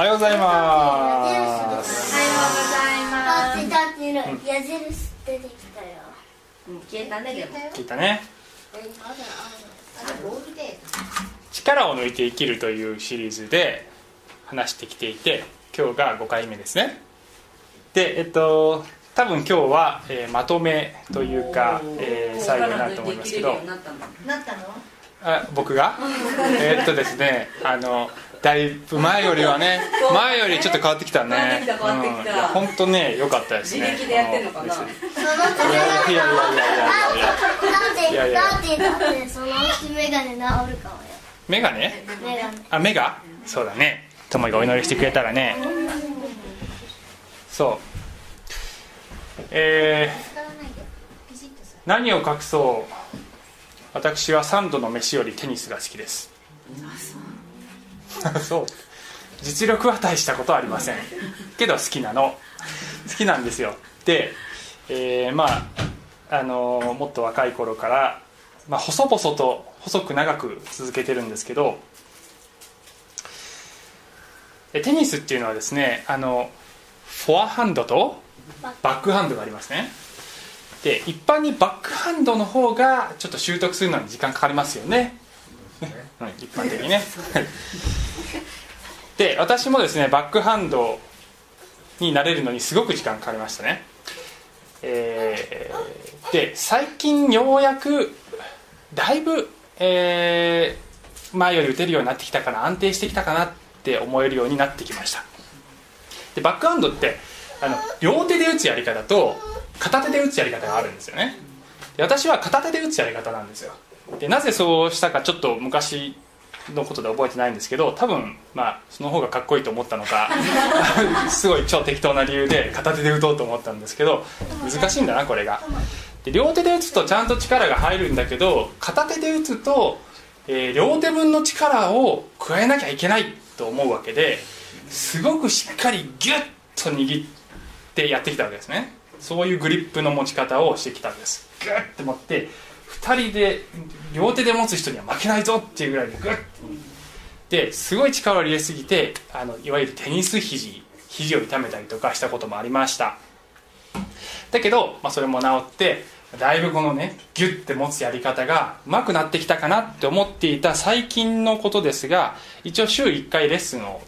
おはようございますおはようございます。矢印出てきたようん消えたねでも。聞いたねあれボールで。力を抜いて生きるというシリーズで話してきていて今日が5回目ですねでえっと多分今日は、えーまとめというか、えー最後になると思いますけどなったの？あ僕が？えーっとですねあのだいぶ前よりはね前よりちょっと変わってきたね。変わってきた変わってきた。うん。いや本当ね良かったですね。自力でやってんのかな？うん。別にそのいやいやいやいやいやいやだっていや。いやだってだってそのうちメガネ治るかもよ。メガネ？メガネ。あ目がそうだね。友がお祈りしてくれたらね。そう。えー何を隠そう。私は3度の飯よりテニスが好きです そう。実力は大したことはありません。けど好きなの。好きなんですよ。で、えーまああのーもっと若い頃から、まあ、細々と細く長く続けてるんですけどテニスっていうのはですねあのフォアハンドとバックハンドがありますね。で一般にバックハンドの方がちょっと習得するのに時間かかりますよね。うん一般的にね。で私もですねバックハンドになれるのにすごく時間かかりましたね。えーで最近ようやくだいぶ、えー前より打てるようになってきたかな安定してきたかなって思えるようになってきました。でバックハンドってあの両手で打つやり方と片手で打つやり方があるんですよね。で私は片手で打つやり方なんですよ。でなぜそうしたかちょっと昔のことで覚えてないんですけど多分まあその方がかっこいいと思ったのか すごい超適当な理由で片手で打とうと思ったんですけど難しいんだなこれが。で両手で打つとちゃんと力が入るんだけど片手で打つと、えー両手分の力を加えなきゃいけないと思うわけですごくしっかりギュッと握ってやってきたわけですね。そういうグリップの持ち方をしてきたんです。グッて持って2人で両手で持つ人には負けないぞっていうぐらいでグッて。ですごい力を入れすぎてあのいわゆるテニス肘肘を痛めたりとかしたこともありました。だけど、まあ、それも治ってだいぶこのねギュッて持つやり方がうまくなってきたかなって思っていた最近のことですが一応週1回レッスンを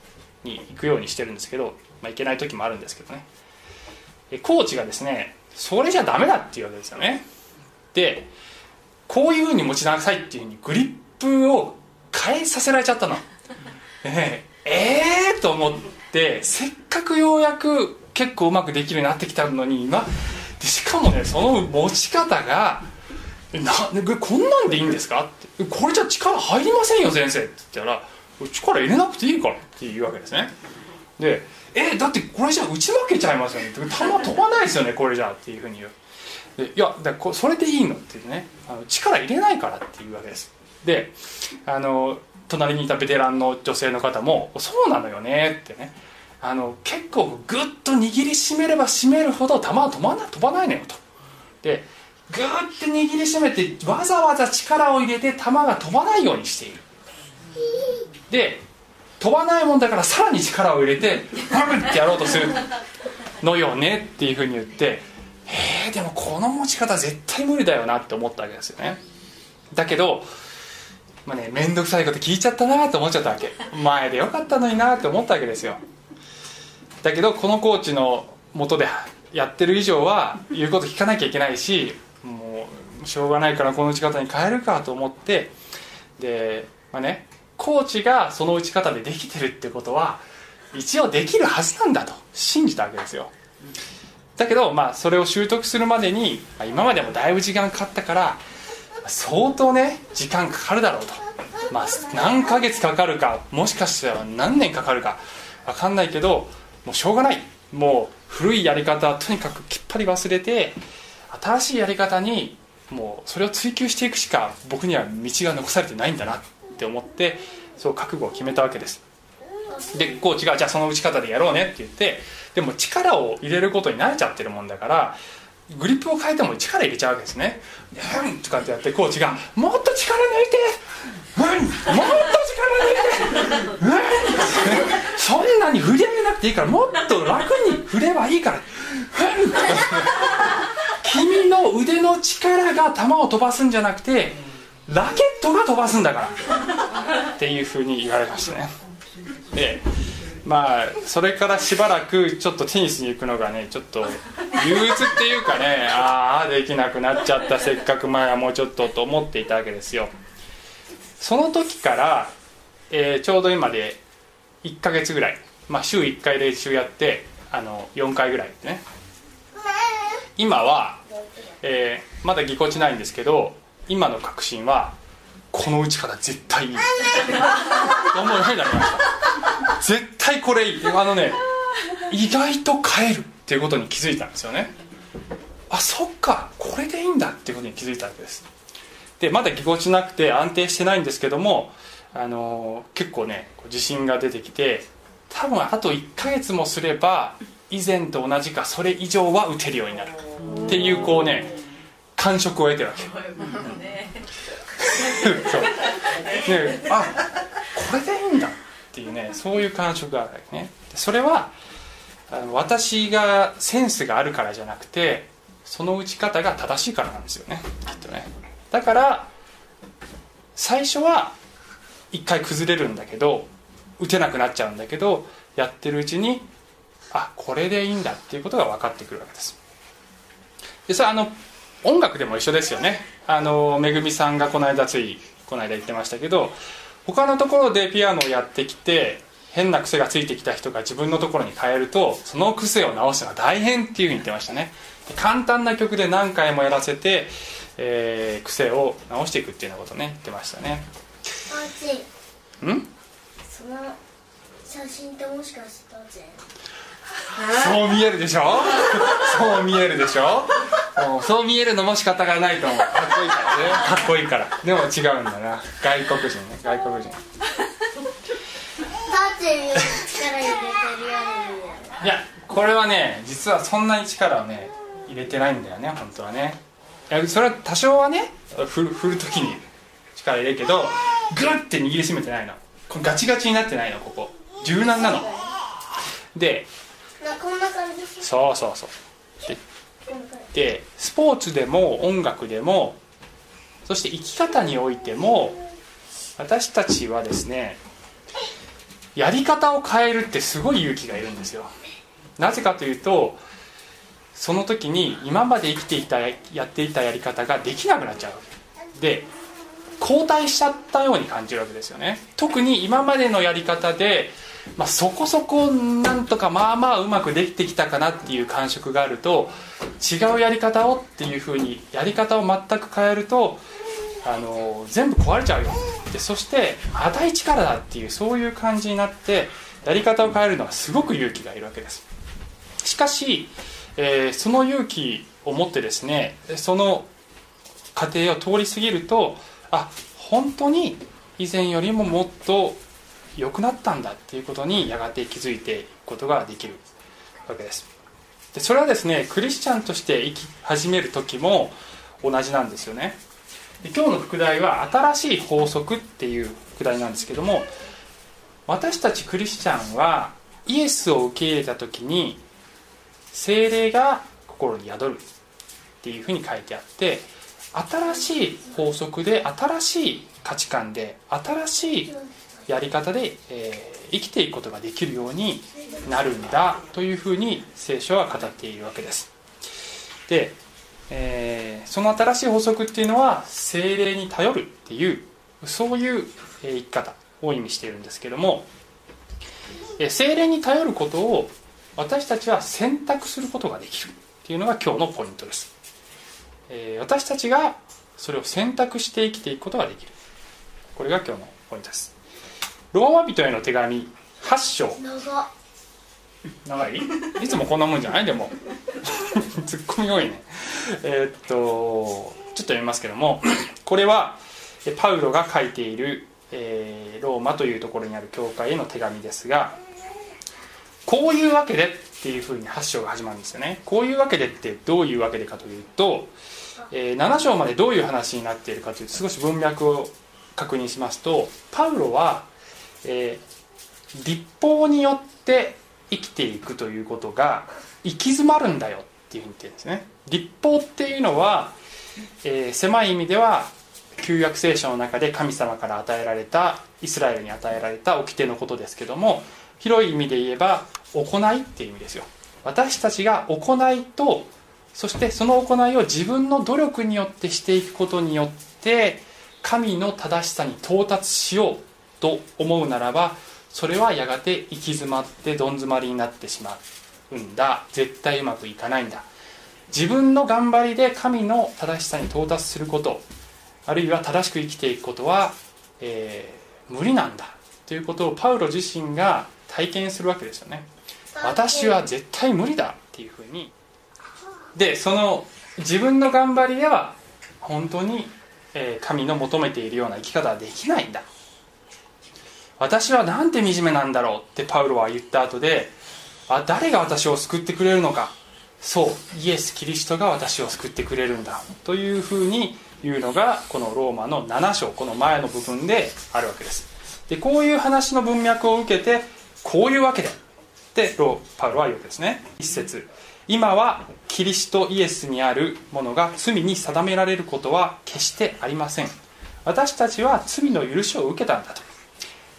に行くようにしてるんですけど、まあ、行けない時もあるんですけどね。コーチがですねそれじゃダメだっていうわけですよね。でこういうふうに持ちなさいっていうふうにグリップを変えさせられちゃったの。ええ。えー、と思ってせっかくようやく結構うまくできるようになってきたのに今。でしかもねその持ち方が「なこんなんでいいんですか?」って「これじゃ力入りませんよ先生」って言ったら「力入れなくていいから」っていうわけですね。で「えだってこれじゃ打ち負けちゃいますよね」球飛ばないですよねこれじゃ」っていうふうに言ういやだこそれでいいのってねあの力入れないからっていうわけです。であの隣にいたベテランの女性の方も「そうなのよね」ってね。あの結構グッと握りしめればしめるほど球は飛ばな飛ばないのよと。でグーって握りしめてわざわざ力を入れて球が飛ばないようにしている。で飛ばないもんだからさらに力を入れてバンってやろうとするのよねっていうふうに言ってえー、でもこの持ち方絶対無理だよなって思ったわけですよね。だけどまあね面倒くさいこと聞いちゃったなと思っちゃったわけ。前でよかったのになって思ったわけですよ。だけどこのコーチのもとでやってる以上は言うこと聞かなきゃいけないしもうしょうがないからこの打ち方に変えるかと思ってでまあねコーチがその打ち方でできてるってことは一応できるはずなんだと信じたわけですよ。だけどまあそれを習得するまでにまあ今までもだいぶ時間かかったから相当ね時間かかるだろうと。まあ何ヶ月かかるかもしかしたら何年かかるか分かんないけどもうしょうがない。もう古いやり方はとにかくきっぱり忘れて新しいやり方にもうそれを追求していくしか僕には道が残されてないんだなって思ってそう覚悟を決めたわけです。でコーチがじゃあその打ち方でやろうねって言ってでも力を入れることに慣れちゃってるもんだからグリップを変えても力入れちゃうわけですね「うん」とかってやってコーチが「もっと力抜いてうんもっと力からねうんそんなに振り上げなくていいからもっと楽に振ればいいからうん。君の腕の力が球を飛ばすんじゃなくてラケットが飛ばすんだから。っていうふうに言われましたね。でまあそれからしばらくちょっとテニスに行くのがねちょっと憂鬱っていうかねああできなくなっちゃったせっかく前はもうちょっとと思っていたわけですよ。その時から、えーちょうど今で1ヶ月ぐらい、まあ、週1回練習やってあの4回ぐらいね。今は、えーまだぎこちないんですけど今の確信はこの打ち方絶対いいと思うようになりました。絶対これいい。あのね意外と変えるっていうことに気づいたんですよね。あそっか。これでいいんだっていうことに気づいたわけです。でまだぎこちなくて安定してないんですけども、あの結構ね自信が出てきて多分あと1ヶ月もすれば以前と同じかそれ以上は打てるようになるっていうこうね感触を得てるわけ。そう。ねあこれでいいんだっていうねそういう感触があるわけね。でそれはあの私がセンスがあるからじゃなくてその打ち方が正しいからなんですよね。きっとね。だから最初は一回崩れるんだけど打てなくなっちゃうんだけどやってるうちにあこれでいいんだっていうことが分かってくるわけです。でそれあの音楽でも一緒ですよね。あのめぐみさんがこの間ついこの間言ってましたけど他のところでピアノをやってきて変な癖がついてきた人が自分のところに変えるとその癖を直すのが大変っていうふうに言ってましたね。で簡単な曲で何回もやらせて、えー癖を直していくっていうようなことね言ってましたね。あーちん？その写真ってもしかしてどっちそう見えるでしょ？そう見えるでしょ？そう見えるのも仕方がないと思う。かっこいいからね。かっこいいから。でも違うんだな。外国人ね。外国人。タッチに力入れてるようにいやこれはね実はそんなに力をね入れてないんだよね本当はね。いやそれは多少はね振る振る時に力入れるけどグッて握りしめてないの。ガチガチになってないのここ。柔軟なの。でなこんな感じそうそうそう。でスポーツでも音楽でもそして生き方においても私たちはですねやり方を変えるってすごい勇気がいるんですよ。なぜかというとその時に今まで生きていたやっていたやり方ができなくなっちゃう。で後退しちゃったように感じるわけですよね。特に今までのやり方で、まあ、そこそこなんとかまあまあうまくできてきたかなっていう感触があると違うやり方をっていうふうにやり方を全く変えるとあの全部壊れちゃうよ。でそしてまた一からだっていうそういう感じになってやり方を変えるのはすごく勇気がいるわけです。しかし、えーその勇気を持ってですねその過程を通り過ぎるとあ本当に以前よりももっと良くなったんだっていうことにやがて気づいていくことができるわけです。でそれはですねクリスチャンとして生き始める時も同じなんですよね。で今日の副題は「新しい法則」っていう副題なんですけども私たちクリスチャンはイエスを受け入れた時に精霊が心に宿るっていうふうに書いてあって新しい法則で新しい価値観で新しいやり方で、えー生きていくことができるようになるんだというふうに聖書は語っているわけです。で、えーその新しい法則っていうのは精霊に頼るっていうそういう生き方を意味しているんですけどもえー精霊に頼ることを私たちは選択することができるっていうのが今日のポイントです、えー私たちがそれを選択して生きていくことができる。これが今日のポイントです。ローマ人への手紙。8章。長い？いつもこんなもんじゃない？でも。ツッコミ多いね。えーっとちょっと読みますけども。これはえパウロが書いている、えーローマというところにある教会への手紙ですがこういうわけでっていうふうに8章が始まるんですよね。こういうわけでってどういうわけでかというと、えー7章までどういう話になっているかというと少し文脈を確認しますとパウロはえー立法によって生きていくということが行き詰まるんだよっていうふうに言ってるんですね。立法っていうのは、えー狭い意味では旧約聖書の中で神様から与えられたイスラエルに与えられた掟のことですけども広い意味で言えば行いっていう意味ですよ。私たちが行いとそしてその行いを自分の努力によってしていくことによって神の正しさに到達しようと思うならばそれはやがて行き詰まってどん詰まりになってしまうんだ。絶対うまくいかないんだ。自分の頑張りで神の正しさに到達することあるいは正しく生きていくことは、えー無理なんだ。ということをパウロ自身が体験するわけですよね。私は絶対無理だっていうふうに。でその自分の頑張りでは本当に、え神の求めているような生き方はできないんだ。私はなんて惨めなんだろうってパウロは言った後であ誰が私を救ってくれるのか。そうイエス・キリストが私を救ってくれるんだ。というふうに言うのがこのローマの7章この前の部分であるわけです。でこういう話の文脈を受けてこういうわけででローパウロは言うわけですね。一節。今はキリストイエスにあるものが罪に定められることは決してありません。私たちは罪の許しを受けたんだと。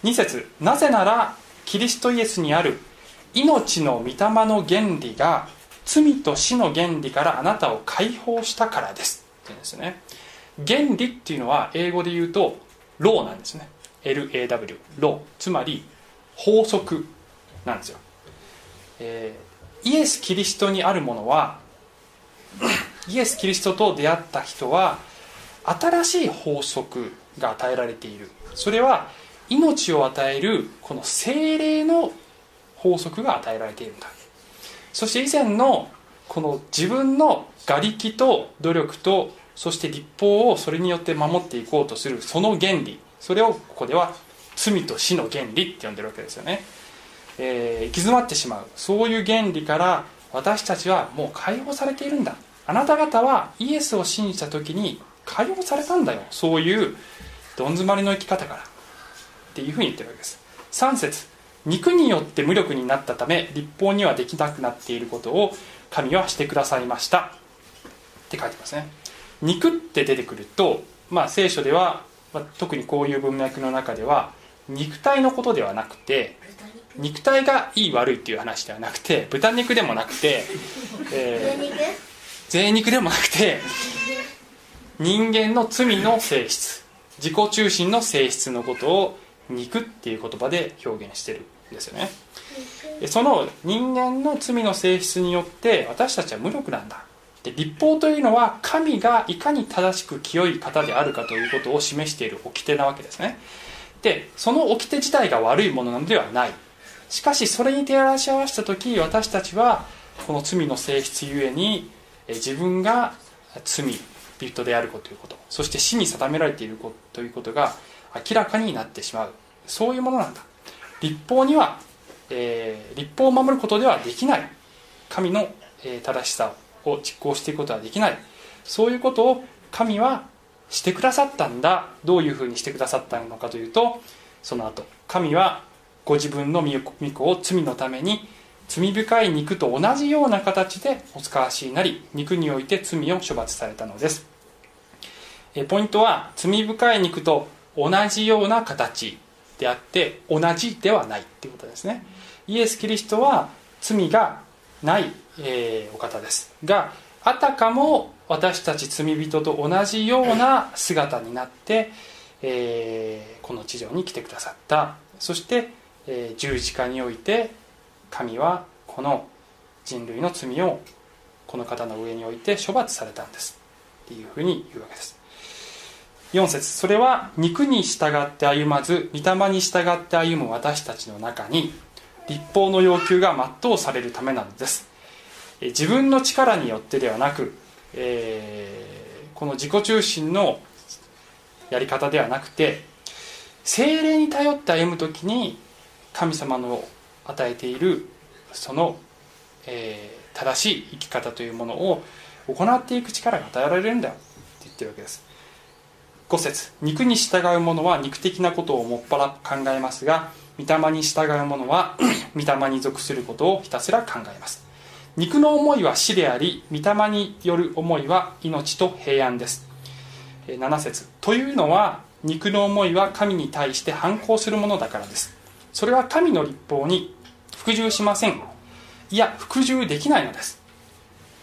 2節なぜならキリストイエスにある命の御霊の原理が罪と死の原理からあなたを解放したからです。って言うんですね。原理っていうのは英語で言うとローなんですね。LAW ローつまり法則なんですよ、えーイエス・キリストにあるものは イエス・キリストと出会った人は新しい法則が与えられている。それは命を与えるこの精霊の法則が与えられているんだ。そして以前のこの自分の我力と努力とそして立法をそれによって守っていこうとするその原理それをここでは罪と死の原理って呼んでるわけですよね、えー行き詰まってしまう。そういう原理から私たちはもう解放されているんだ。あなた方はイエスを信じた時に解放されたんだよ。そういうどん詰まりの生き方から。っていうふうに言ってるわけです。3節肉によって無力になったため立法にはできなくなっていることを神はしてくださいました。って書いてますね。肉って出てくると、まあ、聖書では、まあ、特にこういう文脈の中では肉体のことではなくて肉体がいい悪いっていう話ではなくて豚肉でもなくて、えー贅肉でもなくて人間の罪の性質自己中心の性質のことを肉っていう言葉で表現してるんですよね。でその人間の罪の性質によって私たちは無力なんだ。で立法というのは神がいかに正しく清い方であるかということを示している掟なわけですね。でその掟自体が悪いものなのではない。しかしそれに照らし合わせた時私たちはこの罪の性質ゆえにえ自分が罪人であることということ。そして死に定められていることということが明らかになってしまう。そういうものなんだ。立法には、えー立法を守ることではできない。神の、えー正しさを実行していくことはできない。そういうことを神はしてくださったんだ。どういうふうにしてくださったのかというとその後神はご自分の御子を罪のために罪深い肉と同じような形でお使わしになり肉において罪を処罰されたのです。えポイントは罪深い肉と同じような形であって同じではないっていうことですね。イエス・キリストは罪がない、えーお方です。があたかも私たち罪人と同じような姿になって、えーこの地上に来てくださった。そして、えー十字架において神はこの人類の罪をこの方の上に置いて処罰されたんです。っていうふうに言うわけです。4節。それは肉に従って歩まず御霊に従って歩む私たちの中に立法の要求が全うされるためなのです。自分の力によってではなく、えーこの自己中心のやり方ではなくて精霊に頼って歩む時に神様の与えているその、えー正しい生き方というものを行っていく力が与えられるんだよって言ってるわけです。5節。肉に従う者は肉的なことをもっぱら考えますが御霊に従う者は 御霊に属することをひたすら考えます。肉の思いは死であり御霊による思いは命と平安です。7節。というのは肉の思いは神に対して反抗するものだからです。それは神の立法に服従しません。いや服従できないのです。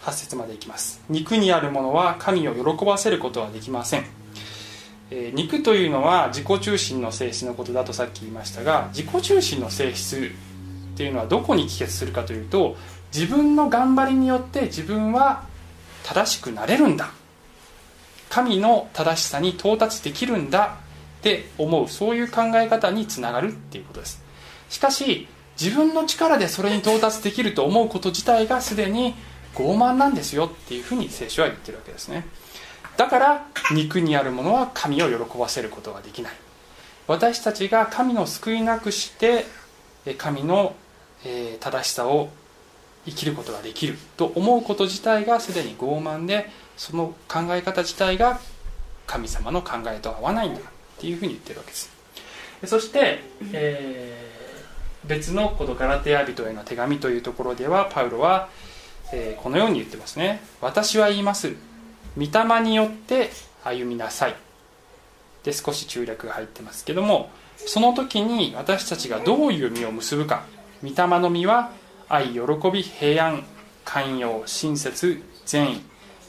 8節までいきます。肉にあるものは神を喜ばせることはできません、えー肉というのは自己中心の性質のことだとさっき言いましたが自己中心の性質っていうのはどこに帰結するかというと自分の頑張りによって自分は正しくなれるんだ。神の正しさに到達できるんだって思う。そういう考え方につながるっていうことです。しかし自分の力でそれに到達できると思うこと自体がすでに傲慢なんですよっていうふうに聖書は言ってるわけですね。だから肉にあるものは神を喜ばせることができない。私たちが神の救いなくして神の正しさを生きることができると思うこと自体がすでに傲慢でその考え方自体が神様の考えと合わないんだっていうふうに言ってるわけです。そして、えー別のこのガラテヤ人への手紙というところではパウロは、えーこのように言ってますね。私は言います。御霊によって歩みなさい。で少し中略が入ってますけどもその時に私たちがどういう実を結ぶか。御霊の実は愛喜び平安寛容親切善意。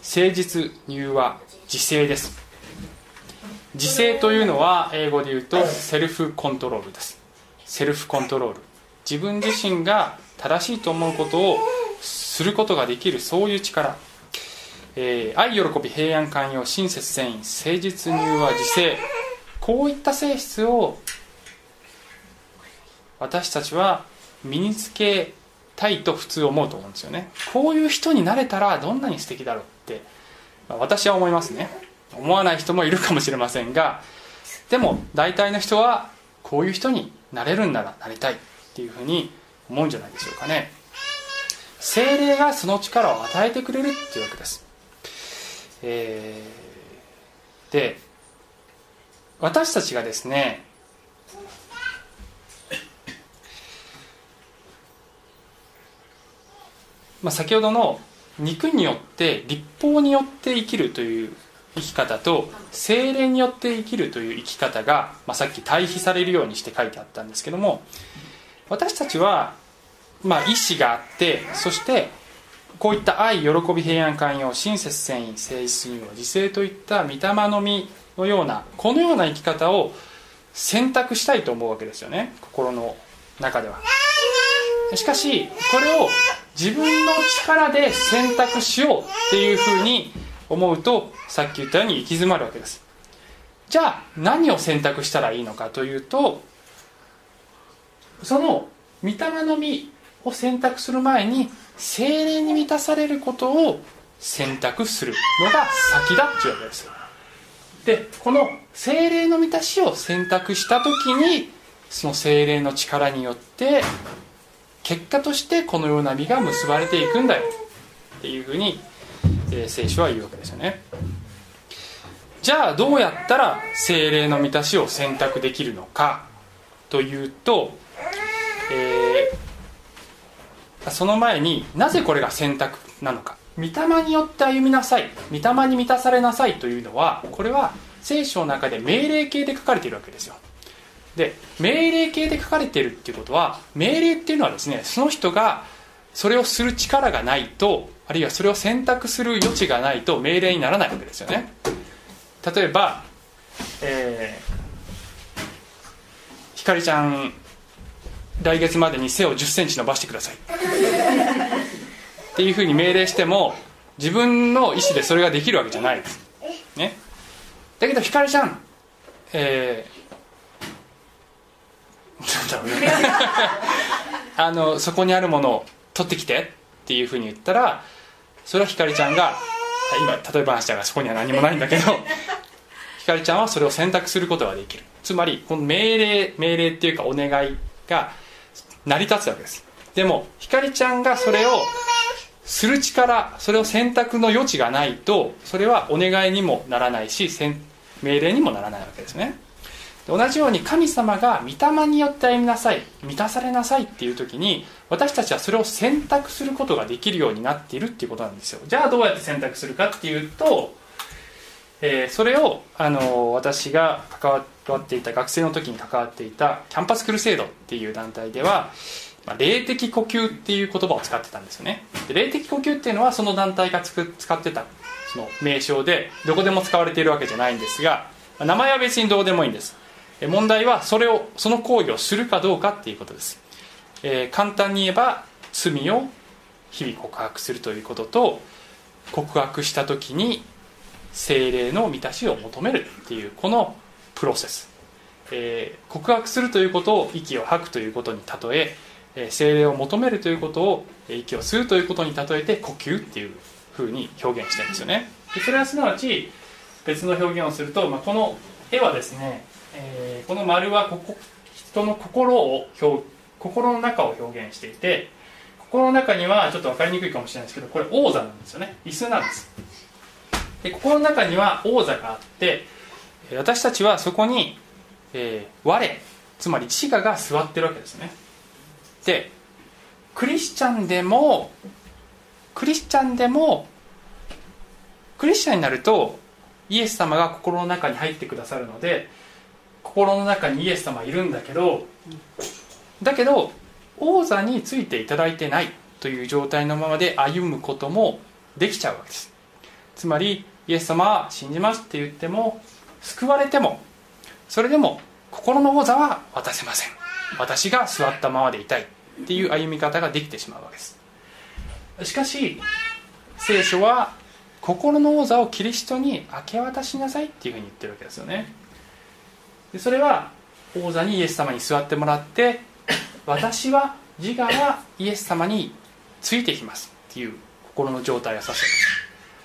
誠実柔和自制です。自制というのは英語で言うとセルフコントロールです。セルフコントロール。自分自身が正しいと思うことをすることができるそういう力、えー愛喜び平安寛容親切善意誠実柔和自制。こういった性質を私たちは身につけたいと普通思うと思うんですよね。こういう人になれたらどんなに素敵だろうってまあ私は思いますね。思わない人もいるかもしれませんがでも大体の人はこういう人になれるんならなりたいっていうふうに思うんじゃないでしょうかね。精霊がその力を与えてくれるっていうわけです、えーで私たちがですねまあ、先ほどの肉によって立法によって生きるという生き方と精霊によって生きるという生き方が、まあ、さっき対比されるようにして書いてあったんですけども私たちは、まあ、意志があってそしてこういった愛喜び平安寛容親切繊維誠実には自制といった御霊の実のようなこのような生き方を選択したいと思うわけですよね。心の中では。しかしこれを自分の力で選択しようっていうふうに思うとさっき言ったように行き詰まるわけです。じゃあ何を選択したらいいのかというとその御霊の実を選択する前に精霊に満たされることを選択するのが先だっていうわけですでこの精霊の満たしを選択した時にその精霊の力によって結果としてこのような実が結ばれていくんだよ。っていうふうに、えー聖書は言うわけですよね。じゃあどうやったら精霊の満たしを選択できるのかというと、えーその前になぜこれが選択なのか。御霊によって歩みなさい。御霊に満たされなさいというのはこれは聖書の中で命令形で書かれているわけですよ。で命令形で書かれているっていうことは命令っていうのはですねその人がそれをする力がないとあるいはそれを選択する余地がないと命令にならないわけですよね。例えば、えー、ひかりちゃん来月までに背を1 0センチ伸ばしてください。っていうふうに命令しても自分の意思でそれができるわけじゃないです、ね、だけどひかりちゃん、えー、なんだろうね。あのそこにあるものを取ってきてっていうふうに言ったらそれはひかりちゃんが今例えば話したらそこには何もないんだけどひかりちゃんはそれを選択することができる。つまりこの命令命令っていうかお願いが成り立つわけです。でもひかりちゃんがそれをする力それを選択の余地がないとそれはお願いにもならないし命令にもならないわけですね。同じように神様が御霊によって歩みなさい満たされなさいっていう時に私たちはそれを選択することができるようになっているっていうことなんですよ。じゃあどうやって選択するかっていうと、えーそれをあの私が関わっていた学生の時に関わっていたキャンパスクルセイドっていう団体ではまあ霊的呼吸っていう言葉を使ってたんですよね。で霊的呼吸っていうのはその団体がつく使ってたその名称でどこでも使われているわけじゃないんですが名前は別にどうでもいいんです。問題はそれをその行為をするかどうかっていうことです、えー簡単に言えば罪を日々告白するということと告白した時に精霊の満たしを求めるっていうこのプロセス、えー告白するということを息を吐くということに例ええー精霊を求めるということをえー息を吸うということに例えて呼吸っていうふうに表現してるんですよね。でそれはすなわち別の表現をすると、まあ、この絵はですね、えーこの丸はここ人の心を表心の中を表現していて心の中にはちょっと分かりにくいかもしれないですけどこれ王座なんですよね。椅子なんです。で心の中には王座があって私たちはそこに、えー我つまり自我が座ってるわけですね。でクリスチャンでもクリスチャンでもクリスチャンになるとイエス様が心の中に入ってくださるので心の中にイエス様いるんだけどだけど王座についていただいてないという状態のままで歩むこともできちゃうわけです。つまりイエス様は信じますって言っても救われてもそれでも心の王座は渡せません。私が座ったままでいたいっていう歩み方ができてしまうわけです。しかし聖書は心の王座をキリストに明け渡しなさいっていうふうに言ってるわけですよね。でそれは王座にイエス様に座ってもらって私は自我はイエス様についていきますっていう心の状態を指すわけです。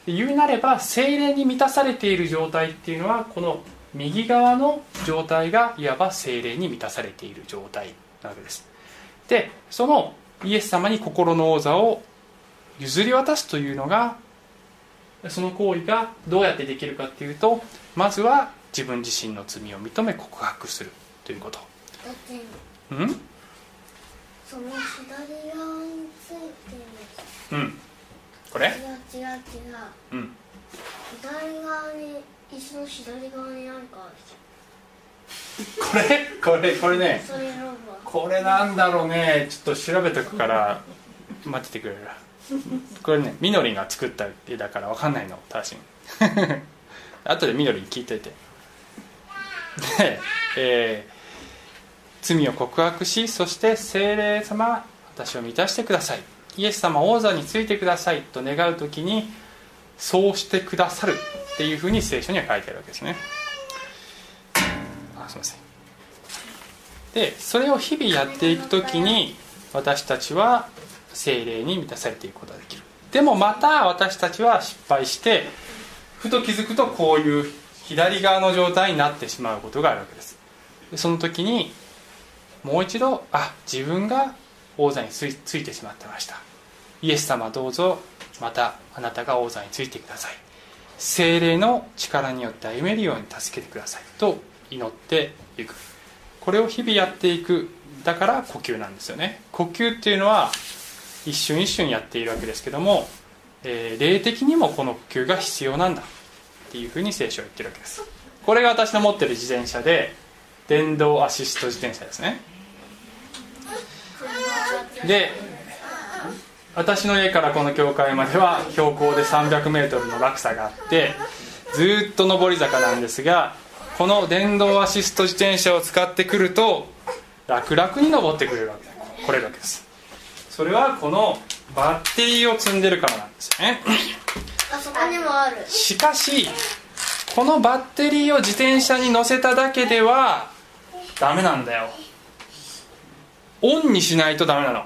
言うなれば精霊に満たされている状態っていうのはこの右側の状態がいわば精霊に満たされている状態なわけです。でそのイエス様に心の王座を譲り渡すというのがその行為がどうやってできるかっていうとまずは自分自身の罪を認め告白するということ。だってうん？その左側についてる。うんこれ？違う違う違う。うん。左側に椅子の左側になんかこれ？これこれね。これなんだろうね。ちょっと調べとくから待っててくれる？これねみのりんが作った絵だから分かんないの。たしん 後でみのりに聞いといて。で、えー罪を告白しそして聖霊様私を満たしてくださいイエス様王座についてくださいと願う時にそうしてくださるっていうふうに聖書には書いてあるわけですね。あすいません。でそれを日々やっていく時に私たちは精霊に満たされていくことができる。でもまた私たちは失敗してふと気づくとこういう左側の状態になってしまうことがあるわけです。その時にもう一度あ自分が王座についてしまってました。イエス様どうぞまたあなたが王座についてください。精霊の力によって歩めるように助けてくださいと祈っていく。これを日々やっていくだから呼吸なんですよね。呼吸っていうのは一瞬一瞬やっているわけですけども、えー霊的にもこの呼吸が必要なんだ。っていうふうに聖書は言ってるわけです。これが私の持ってる自転車で電動アシスト自転車ですね。で私の家からこの教会までは標高で 300m の落差があってずっと上り坂なんですがこの電動アシスト自転車を使ってくると楽々に登ってくれるわけ来れるわけです。それはこのバッテリーを積んでるからなんですよね。あそこにもある。しかしこのバッテリーを自転車に乗せただけではダメなんだよ。オンにしないとダメなの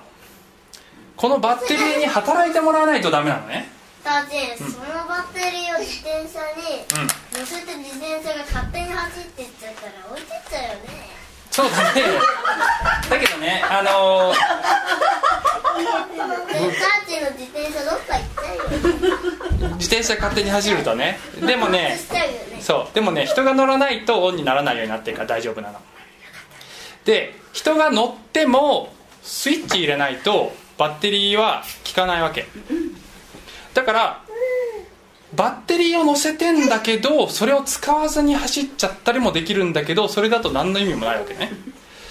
このバッテリーに働いてもらわないとダメなのね。だってそのバッテリーを自転車にうん。乗せて自転車が勝手に走ってっちゃったら置いてっちゃうよね。そうだね。だけどねあのー自転車どっか行っちゃうよね。自転車勝手に走るとね。でもねね。そう。でもね人が乗らないとオンにならないようになってるから大丈夫なの。で人が乗ってもスイッチ入れないとバッテリーは効かないわけ。だからバッテリーを乗せてんだけどそれを使わずに走っちゃったりもできるんだけどそれだと何の意味もないわけね。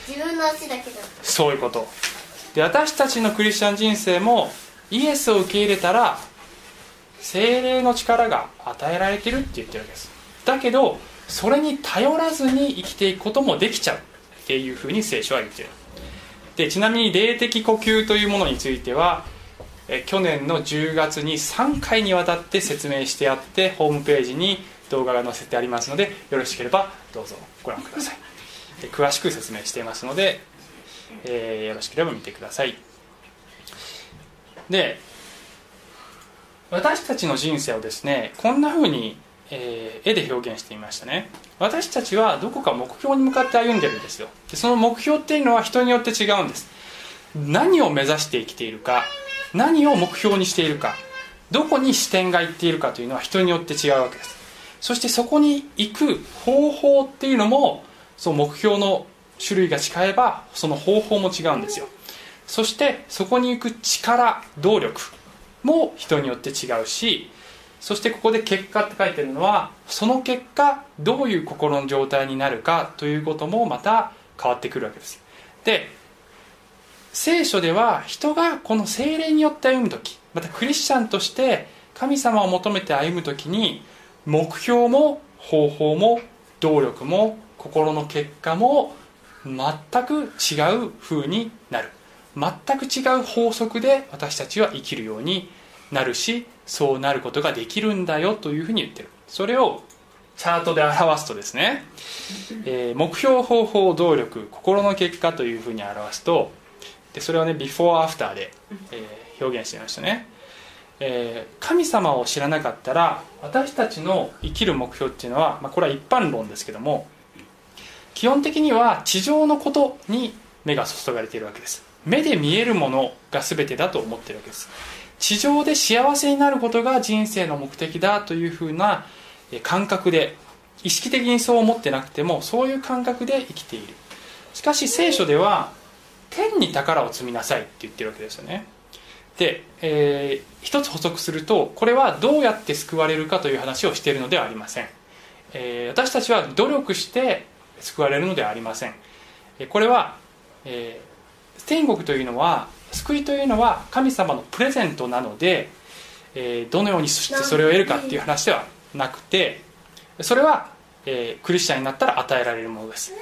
自分の足だけだ。そういうこと。で私たちのクリスチャン人生もイエスを受け入れたら精霊の力が与えられてるって言ってるわけです。だけどそれに頼らずに生きていくこともできちゃうっていうふうに聖書は言ってるでちなみに霊的呼吸というものについてはえ去年の10月に3回にわたって説明してあってホームページに動画が載せてありますのでよろしければどうぞご覧ください。で詳しく説明していますので、えーよろしければ見てください。で私たちの人生をですねこんな風に、えー絵で表現してみましたね。私たちはどこか目標に向かって歩んでるんですよ。でその目標っていうのは人によって違うんです。何を目指して生きているか何を目標にしているかどこに視点がいっているかというのは人によって違うわけです。そしてそこに行く方法っていうのもその目標の種類が違えばその方法も違うんですよ。そしてそこに行く力動力も人によって違うしそしてここで結果って書いてるのはその結果どういう心の状態になるかということもまた変わってくるわけですで聖書では人がこの精霊によって歩む時またクリスチャンとして神様を求めて歩む時に目標も方法も動力も心の結果も全く違う風になる。全く違う法則で私たちは生きるようになるしそうなることができるんだよというふうに言ってる。それをチャートで表すとですね、えー目標方法動力心の結果というふうに表すとでそれをねビフォーアフターで、えー表現してみましたね、えー神様を知らなかったら私たちの生きる目標っていうのは、まあ、これは一般論ですけども基本的には地上のことに目が注がれているわけです。目で見えるものが全てだと思っているわけです地上で幸せになることが人生の目的だというふうな感覚で意識的にそう思ってなくてもそういう感覚で生きている。しかし聖書では天に宝を積みなさいって言ってるわけですよね。で、えー一つ補足するとこれはどうやって救われるかという話をしているのではありません、えー私たちは努力して救われるのではありません。これは、えー天国というのは救いというのは神様のプレゼントなので、えーどのようにしてそれを得るかっていう話ではなくてそれは、えークリスチャンになったら与えられるものです。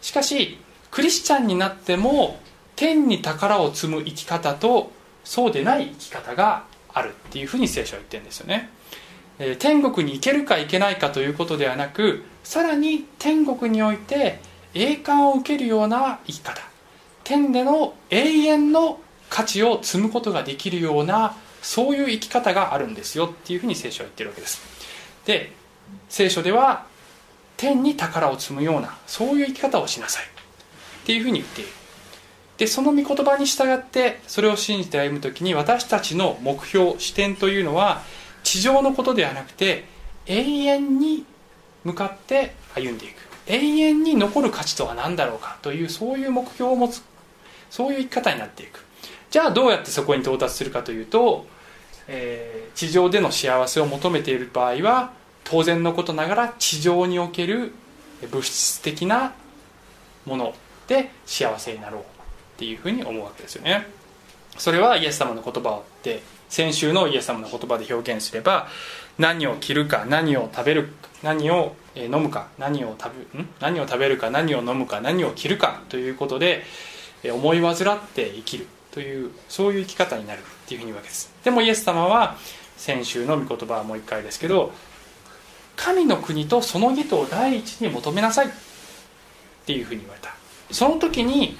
しかしクリスチャンになっても天に宝を積む生き方とそうでない生き方があるっていうふうに聖書は言ってるんですよね、えー天国に行けるか行けないかということではなくさらに天国において栄冠を受けるような生き方。天での永遠の価値を積むことができるようなそういう生き方があるんですよっていうふうに聖書は言ってるわけです。で聖書では天に宝を積むようなそういう生き方をしなさいっていうふうに言っている。でその御言葉に従ってそれを信じて歩む時に私たちの目標視点というのは地上のことではなくて永遠に向かって歩んでいく。永遠に残る価値とは何だろうかというそういう目標を持つそういう生き方になっていく。じゃあどうやってそこに到達するかというと、えー地上での幸せを求めている場合は当然のことながら地上における物質的なもので幸せになろうっていうふうに思うわけですよね。それはイエス様の言葉で先週のイエス様の言葉で表現すれば何を着るか何を食べる何を飲むか何を食べん？何を食べるか何を飲むか何を着るかということで思い患って生きるというそういう生き方になるっていうふうに言うわけです。でもイエス様は先週の御言葉はもう一回ですけど神の国とその義とを第一に求めなさいっていうふうに言われた。その時に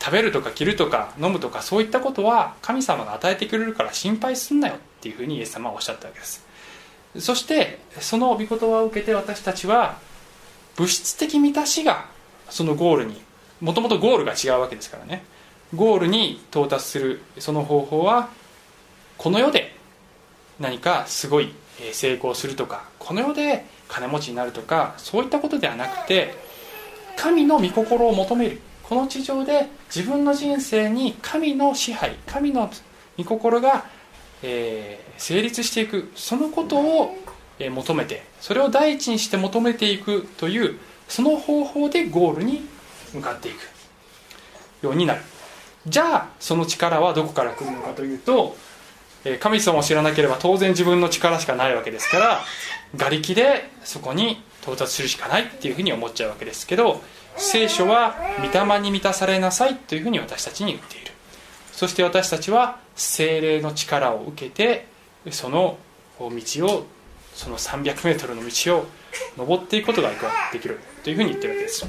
食べるとか着るとか飲むとかそういったことは神様が与えてくれるから心配すんなよっていうふうにイエス様はおっしゃったわけです。そしてその御言葉を受けて私たちは物質的満たしがそのゴールにもともとゴールが違うわけですからね。ゴールに到達するその方法はこの世で何かすごい成功するとかこの世で金持ちになるとかそういったことではなくて神の御心を求める。この地上で自分の人生に神の支配神の御心が、えー成立していく。そのことを、え求めてそれを第一にして求めていくというその方法でゴールに向かっていく。ようになる。じゃあその力はどこから来るのかというと神様を知らなければ当然自分の力しかないわけですから瓦礫でそこに到達するしかないっていうふうに思っちゃうわけですけど聖書は御霊に満たされなさいというふうに私たちに言っている。そして私たちは精霊の力を受けてその道をその 300m の道を登っていくことができるというふうに言ってるわけです。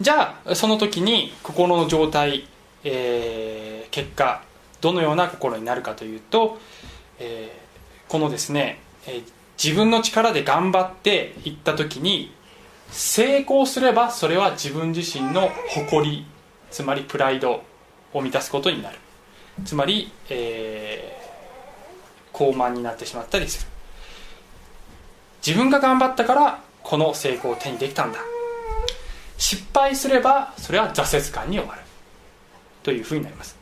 じゃあその時に心の状態、えー結果どのような心になるかというと、えーこのですね、えー自分の力で頑張っていった時に成功すればそれは自分自身の誇りつまりプライドを満たすことになる。つまり、えー高慢になってしまったりする。自分が頑張ったからこの成功を手にできたんだ。失敗すればそれは挫折感に終わる。というふうになります。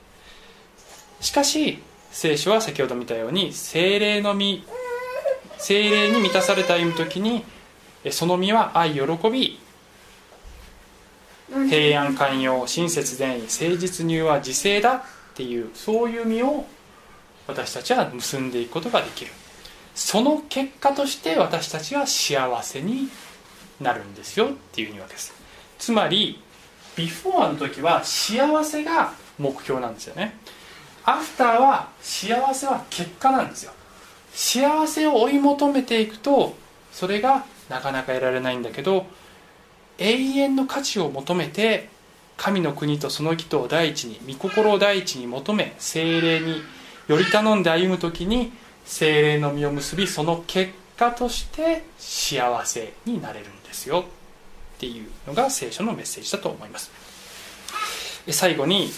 しかし聖書は先ほど見たように精霊の実精霊に満たされて歩む時にその実は愛喜び平安寛容親切善意誠実入は自制だっていうそういう実を私たちは結んでいくことができる。その結果として私たちは幸せになるんですよっていうわけです。つまりビフォーの時は幸せが目標なんですよね。アフターは幸せは結果なんですよ。幸せを追い求めていくとそれがなかなか得られないんだけど永遠の価値を求めて神の国とその人を第一に御心を第一に求め精霊により頼んで歩む時に精霊の実を結びその結果として幸せになれるんですよ。っていうのが聖書のメッセージだと思います。最後に、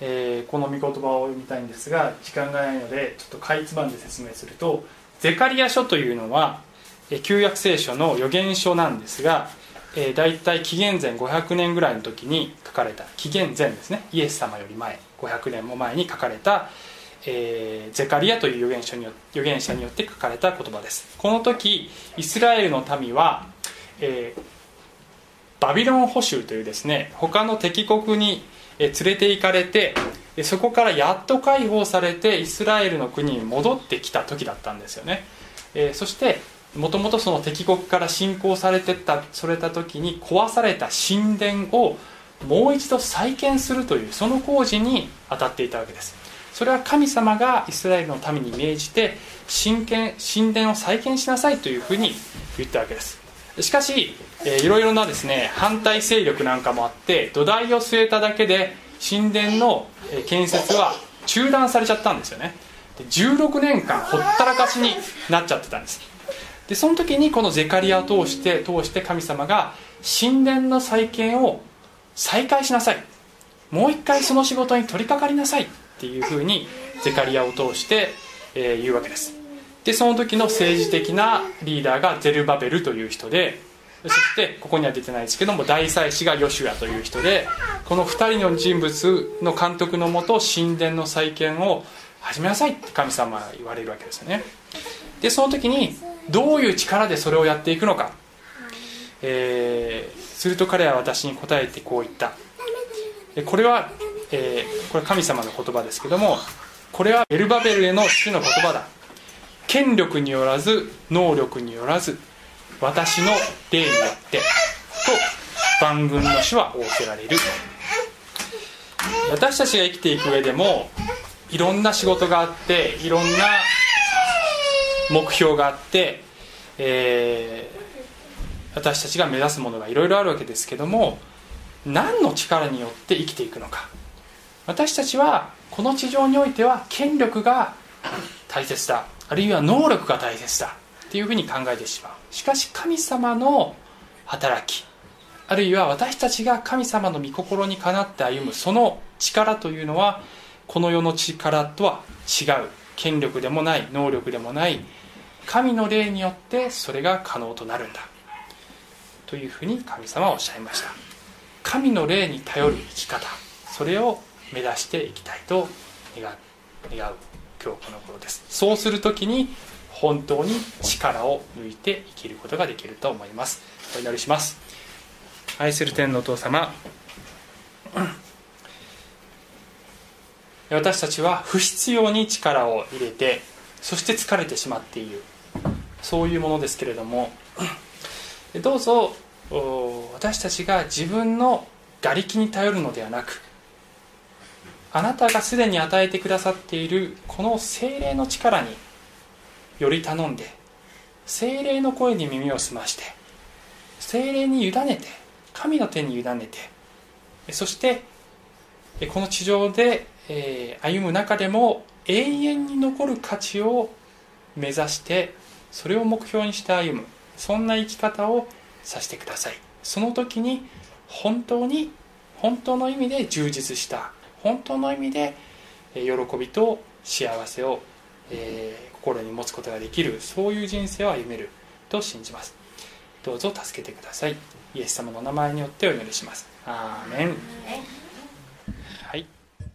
えーこの御言葉を読みたいんですが時間がないのでちょっとかいつまんで説明するとゼカリア書というのは旧約聖書の預言書なんですが、えー、大体紀元前500年ぐらいの時に書かれた紀元前ですね。イエス様より前500年も前に書かれた、えーゼカリアという預言書によ預言者によって書かれた言葉です。この時イスラエルの民は、えーバビロン捕囚というですね他の敵国に連れて行かれてそこからやっと解放されてイスラエルの国に戻ってきた時だったんですよね、えーそしてもともとその敵国から侵攻されてたそれた時に壊された神殿をもう一度再建するというその工事に当たっていたわけです。それは神様がイスラエルの民に命じて神神殿を再建しなさいというふうに言ったわけです。しかし、えーいろいろなですね反対勢力なんかもあって土台を据えただけで神殿の建設は中断されちゃったんですよね。で16年間ほったらかしになっちゃってたんです。でその時にこのゼカリアを通して通して神様が神殿の再建を再開しなさい。もう一回その仕事に取り掛かりなさいっていうふうにゼカリアを通して、えー言うわけです。でその時の政治的なリーダーがゼルバベルという人でそしてここには出てないですけども大祭司がヨシュアという人でこの2人の人物の監督のもと神殿の再建を始めなさいって神様が言われるわけですよね。でその時にどういう力でそれをやっていくのか、えーすると彼は私に答えてこう言った。でこれは、えーこれ神様の言葉ですけどもこれはベルバベルへの主の言葉だ。権力によらず能力によらず私の霊によってと万軍の主は仰せられる。私たちが生きていく上でもいろんな仕事があっていろんな目標があって、えー私たちが目指すものがいろいろあるわけですけども何の力によって生きていくのか。私たちはこの地上においては権力が大切だ。あるいは能力が大切だ。っていうふうに考えてしまう。しかし神様の働き。あるいは私たちが神様の御心にかなって歩むその力というのはこの世の力とは違う。権力でもない能力でもない。神の霊によってそれが可能となるんだ。というふうに神様はおっしゃいました。神の霊に頼る生き方。それを目指していきたいと願願う。今日この頃です。そうする時に本当に力を抜いて生きることができると思います。お祈りします。愛する天のお父様。私たちは不必要に力を入れてそして疲れてしまっている。そういうものですけれども。どうぞ私たちが自分の馬力に頼るのではなくあなたがすでに与えてくださっているこの精霊の力により頼んで精霊の声に耳を澄まして精霊に委ねて神の手に委ねてそしてこの地上で歩む中でも永遠に残る価値を目指してそれを目標にして歩むそんな生き方をさせてください。その時に本当に本当の意味で充実した本当の意味で喜びと幸せを、えー、心に持つことができるそういう人生を歩めると信じます。どうぞ助けてください。イエス様の名前によってお祈りします。アーメン。